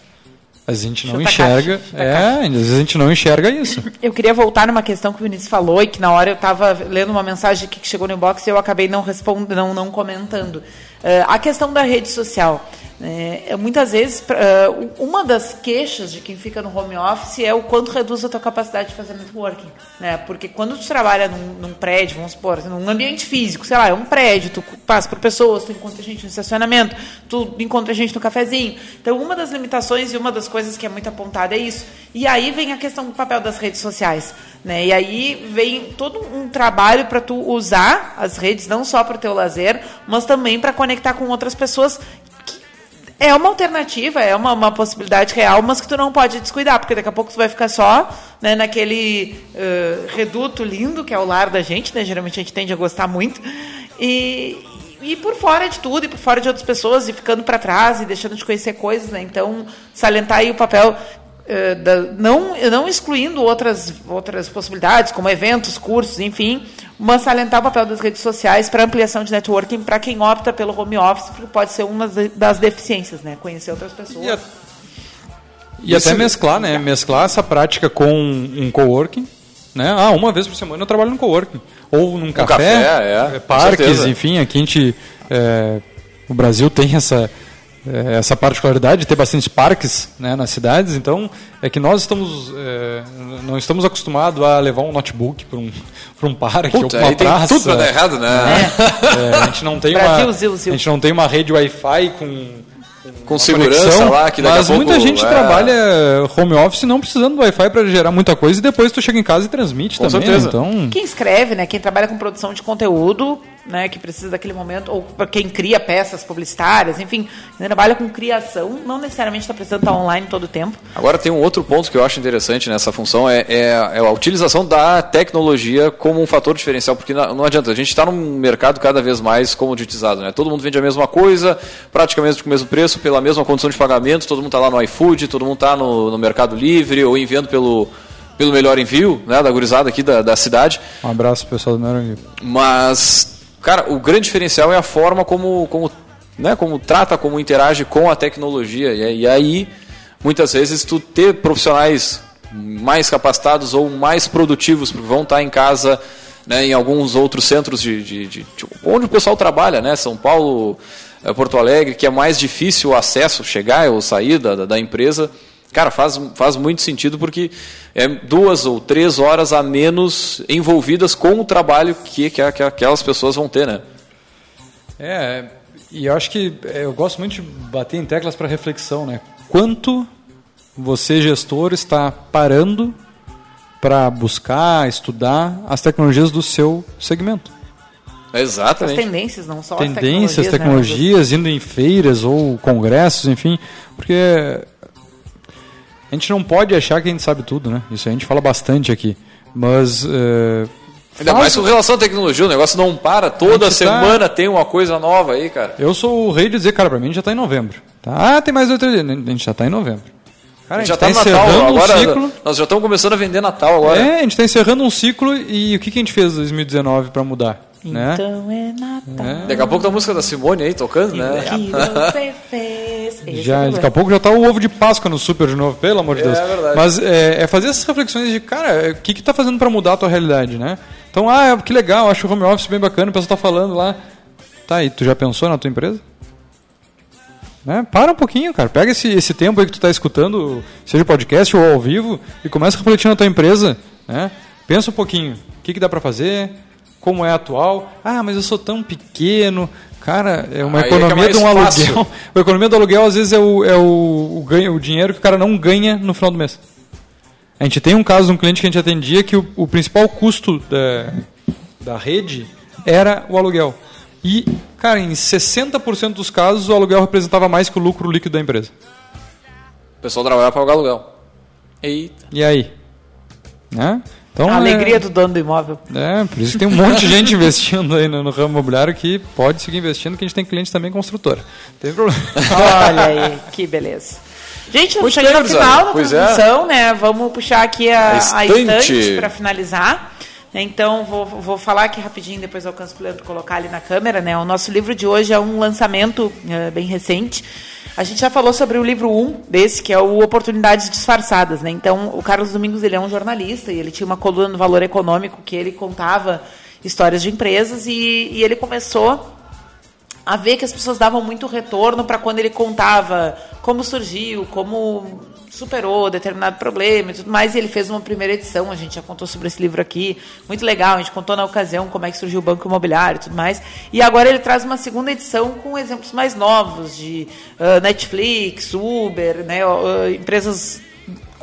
Às vezes a gente não Chuta enxerga. Caixa, é, às vezes a gente não enxerga isso. Eu queria voltar numa questão que o Vinícius falou e que na hora eu estava lendo uma mensagem que chegou no inbox e eu acabei não respondendo, não, não comentando. Uh, a questão da rede social. É, muitas vezes, uh, uma das queixas de quem fica no home office é o quanto reduz a tua capacidade de fazer networking. Né? Porque quando tu trabalha num, num prédio, vamos supor, num ambiente físico, sei lá, é um prédio, tu passa por pessoas, tu encontra gente no estacionamento, tu encontra gente no cafezinho. Então, uma das limitações e uma das coisas que é muito apontada é isso. E aí vem a questão do papel das redes sociais. Né? E aí vem todo um trabalho para tu usar as redes, não só para o teu lazer, mas também para conectar com outras pessoas é uma alternativa, é uma, uma possibilidade real, mas que tu não pode descuidar, porque daqui a pouco tu vai ficar só né, naquele uh, reduto lindo que é o lar da gente, né? Geralmente a gente tende a gostar muito. E, e por fora de tudo, e por fora de outras pessoas, e ficando para trás, e deixando de conhecer coisas, né? Então, salientar aí o papel Uh, da, não, não excluindo outras, outras possibilidades, como eventos, cursos, enfim, mas salientar o papel das redes sociais para ampliação de networking para quem opta pelo home office, porque pode ser uma das deficiências, né? Conhecer outras pessoas. E, a... e até mesclar, né? Mesclar essa prática com um coworking. Né? Ah, uma vez por semana eu trabalho no coworking. Ou num café, café é, é parques, enfim, aqui a gente. É, o Brasil tem essa é, essa particularidade de ter bastante parques né, nas cidades, então é que nós estamos é, não estamos acostumados a levar um notebook para um, um parque Puta, ou para uma praça. tudo para dar errado, né? É, a gente não tem Brasil, uma Zil, Zil. a gente não tem uma rede Wi-Fi com com segurança conexão, lá, que daqui Mas pouco, muita gente é... trabalha home office não precisando do Wi-Fi para gerar muita coisa e depois tu chega em casa e transmite com também. Certeza. Então... Quem escreve, né? Quem trabalha com produção de conteúdo né, que precisa daquele momento, ou para quem cria peças publicitárias, enfim, quem trabalha com criação, não necessariamente está precisando estar online todo o tempo. Agora tem um outro ponto que eu acho interessante nessa função, é, é, é a utilização da tecnologia como um fator diferencial, porque não, não adianta, a gente está num mercado cada vez mais comoditizado, né? todo mundo vende a mesma coisa, praticamente com o mesmo preço, pela mesma condição de pagamento, todo mundo está lá no iFood, todo mundo está no, no Mercado Livre, ou enviando pelo pelo melhor envio, né, da gurizada aqui da, da cidade. Um abraço pessoal do melhor envio. Mas Cara, o grande diferencial é a forma como, como, né, como trata, como interage com a tecnologia. E, aí muitas vezes tu ter profissionais mais capacitados ou mais produtivos, porque vão estar em casa, né, em alguns outros centros de, de, de, de onde o pessoal trabalha, né, São Paulo, eh, Porto Alegre, que é mais difícil o acesso, chegar ou sair da, da empresa. Cara, faz, faz muito sentido porque é duas ou três horas a menos envolvidas com o trabalho que, que, que aquelas pessoas vão ter, né? É, e eu acho que é, eu gosto muito de bater em teclas para reflexão, né? Quanto você, gestor, está parando para buscar, estudar as tecnologias do seu segmento? Exatamente. As tendências, não só tendências, as tecnologias. tecnologias, né? indo em feiras ou congressos, enfim, porque a gente não pode achar que a gente sabe tudo, né? Isso a gente fala bastante aqui. Mas. Uh, Ainda faz... mais com relação à tecnologia, o negócio não para, toda semana tá... tem uma coisa nova aí, cara. Eu sou o rei de dizer, cara, pra mim já está em novembro. Tá? Ah, tem mais outro dia. A gente já está em novembro. Cara, a gente, a gente já está tá no Natal, agora um ciclo. nós já estamos começando a vender Natal agora. É, a gente está encerrando um ciclo e o que, que a gente fez em 2019 para mudar? Né? Então né? é Natal. É. Daqui a pouco tá a música da Simone aí tocando, né? Que você fez. Já, daqui a pouco já tá o ovo de Páscoa no Super de novo, pelo amor de Deus. É verdade. Mas é, é fazer essas reflexões de, cara, o que que tá fazendo para mudar a tua realidade, né? Então, ah, que legal, acho o home office bem bacana, o pessoal tá falando lá. Tá, e tu já pensou na tua empresa? Né? Para um pouquinho, cara. Pega esse, esse tempo aí que tu está escutando, seja podcast ou ao vivo, e começa a refletir na tua empresa. Né? Pensa um pouquinho. O que, que dá para fazer? Como é atual? Ah, mas eu sou tão pequeno. Cara, é uma aí economia é, é de um fácil. aluguel. A economia do aluguel, às vezes, é, o, é o, o, ganho, o dinheiro que o cara não ganha no final do mês. A gente tem um caso de um cliente que a gente atendia que o, o principal custo da, da rede era o aluguel. E, cara, em 60% dos casos, o aluguel representava mais que o lucro líquido da empresa. O pessoal trabalhava para pagar aluguel. Eita. E aí? Né? Então, a alegria é, do dono do imóvel. É, por isso que tem um monte de gente investindo aí no, no, ramo imobiliário que pode seguir investindo, que a gente tem clientes também construtora. Não tem problema. Olha aí, que beleza. Gente, estamos chegando ao final da é. transmissão, é. né? Vamos puxar aqui a, a estante para finalizar. Então, vou, vou falar aqui rapidinho, depois alcanço para colocar ali na câmera. Né? O nosso livro de hoje é um lançamento é, bem recente. A gente já falou sobre o livro 1 um desse, que é o Oportunidades Disfarçadas. Né? Então, o Carlos Domingos ele é um jornalista e ele tinha uma coluna no Valor Econômico que ele contava histórias de empresas e, e ele começou a ver que as pessoas davam muito retorno para quando ele contava como surgiu, como superou determinado problema e tudo mais. E ele fez uma primeira edição, a gente já contou sobre esse livro aqui, muito legal. A gente contou na ocasião como é que surgiu o banco imobiliário e tudo mais. E agora ele traz uma segunda edição com exemplos mais novos de uh, Netflix, Uber, né, uh, empresas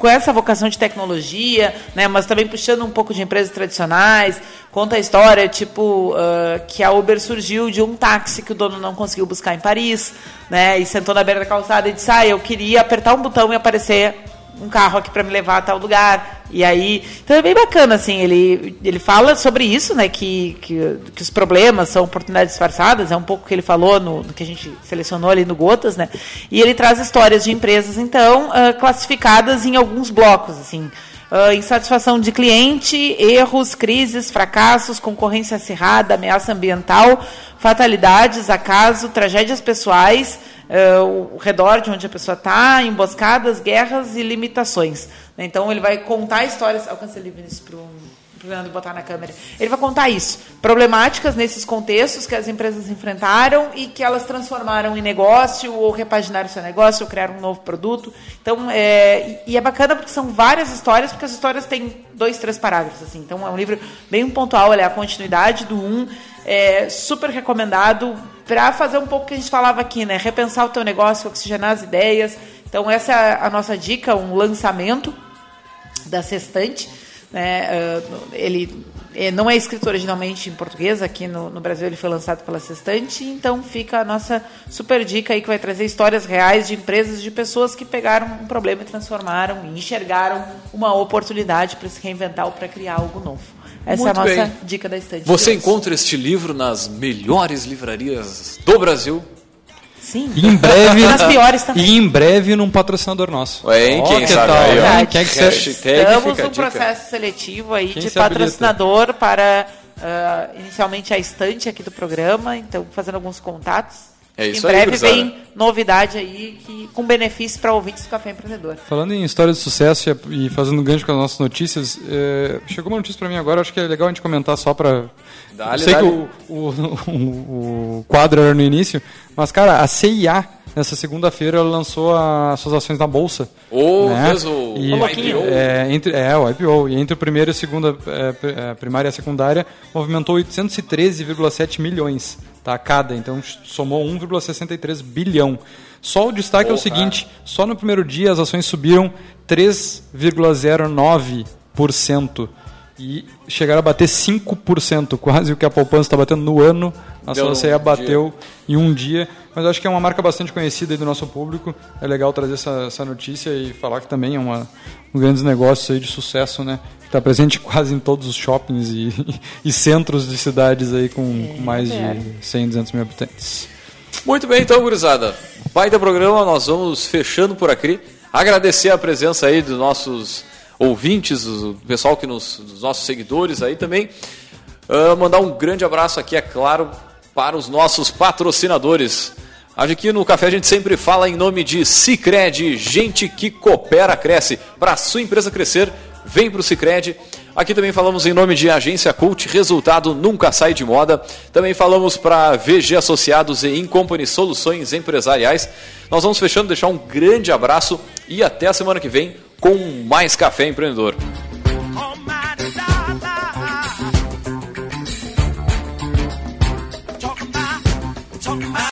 com essa vocação de tecnologia, né, mas também puxando um pouco de empresas tradicionais. Conta a história, tipo, uh, que a Uber surgiu de um táxi que o dono não conseguiu buscar em Paris, né, e sentou na beira da calçada e disse: Ah, eu queria apertar um botão e aparecer um carro aqui para me levar a tal lugar. E aí, então é bem bacana, assim, ele, ele fala sobre isso, né, que, que, que os problemas são oportunidades disfarçadas, é um pouco o que ele falou no, no, que a gente selecionou ali no Gotas, né, e ele traz histórias de empresas, então, uh, classificadas em alguns blocos, assim, uh, insatisfação de cliente, erros, crises, fracassos, concorrência acirrada, ameaça ambiental, fatalidades, acaso, tragédias pessoais, uh, o redor de onde a pessoa está, emboscadas, guerras e limitações. Então ele vai contar histórias. Alcança ali, Vinícius, para o Fernando botar na câmera. Ele vai contar isso. Problemáticas nesses contextos que as empresas enfrentaram e que elas transformaram em negócio, ou repaginaram seu negócio, ou criaram um novo produto. Então, é, e é bacana porque são várias histórias, porque as histórias têm dois, três parágrafos. Assim. Então, é um livro bem pontual, é a continuidade do um. É super recomendado para fazer um pouco que a gente falava aqui, né? Repensar o teu negócio, oxigenar as ideias. Então, essa é a nossa dica, um lançamento da Sextante. Né? Ele não é escrito originalmente em português, aqui no, no, Brasil ele foi lançado pela Sextante, então fica a nossa super dica aí que vai trazer histórias reais de empresas, de pessoas que pegaram um problema e transformaram e enxergaram uma oportunidade para se reinventar ou para criar algo novo. Essa Muito é a nossa bem. dica da estante. Você encontra este livro nas melhores livrarias do Brasil. Sim. E em breve, nas piores também. E em breve num patrocinador nosso. Hein, quem que sabe tal? aí, Quem é que Estamos no processo seletivo aí quem de patrocinador para uh, inicialmente a estante aqui do programa, então fazendo alguns contatos. É isso em aí, breve vem novidade aí que, com benefício para ouvintes do Café Empreendedor. Falando em história de sucesso e e fazendo gancho com as nossas notícias, é, chegou uma notícia para mim agora, acho que é legal a gente comentar só para. Dá-lhe, sei que dá-lhe. o, o, o- o quadro era no início, mas cara, a CIA nessa segunda-feira ela lançou as suas ações na bolsa. Ô, né? fez o- E- o IPO. É, entre, é, o IPO. E entre o primeiro e a segunda, é, pri- é, primária e a secundária, movimentou 813,7 milhões tá, cada. Então somou 1,63 bilhão. Só o destaque é o seguinte: só no primeiro dia as ações subiram 3,09% e chegaram a bater 5%, quase o que a poupança está batendo no ano. A um bateu em um dia, mas acho que é uma marca bastante conhecida aí do nosso público. É legal trazer essa, essa notícia e falar que também é uma, um grande negócio aí de sucesso, né? Que está presente quase em todos os shoppings e, e centros de cidades aí com, com mais é. de 100, 200 mil habitantes. Muito bem, então, gurizada. Pai do programa, nós vamos fechando por aqui. Agradecer a presença aí dos nossos ouvintes, o pessoal que nos, nossos seguidores aí também. Ah, mandar um grande abraço aqui, é claro, para os nossos patrocinadores. Aqui no Café a gente sempre fala em nome de Cicred, gente que coopera, cresce. Para a sua empresa crescer, vem para o Cicred. Aqui também falamos em nome de Agência Cult, resultado nunca sai de moda. Também falamos para VG Associados e Incompany Soluções Empresariais. Nós vamos fechando, deixar um grande abraço e até a semana que vem com mais Café Empreendedor.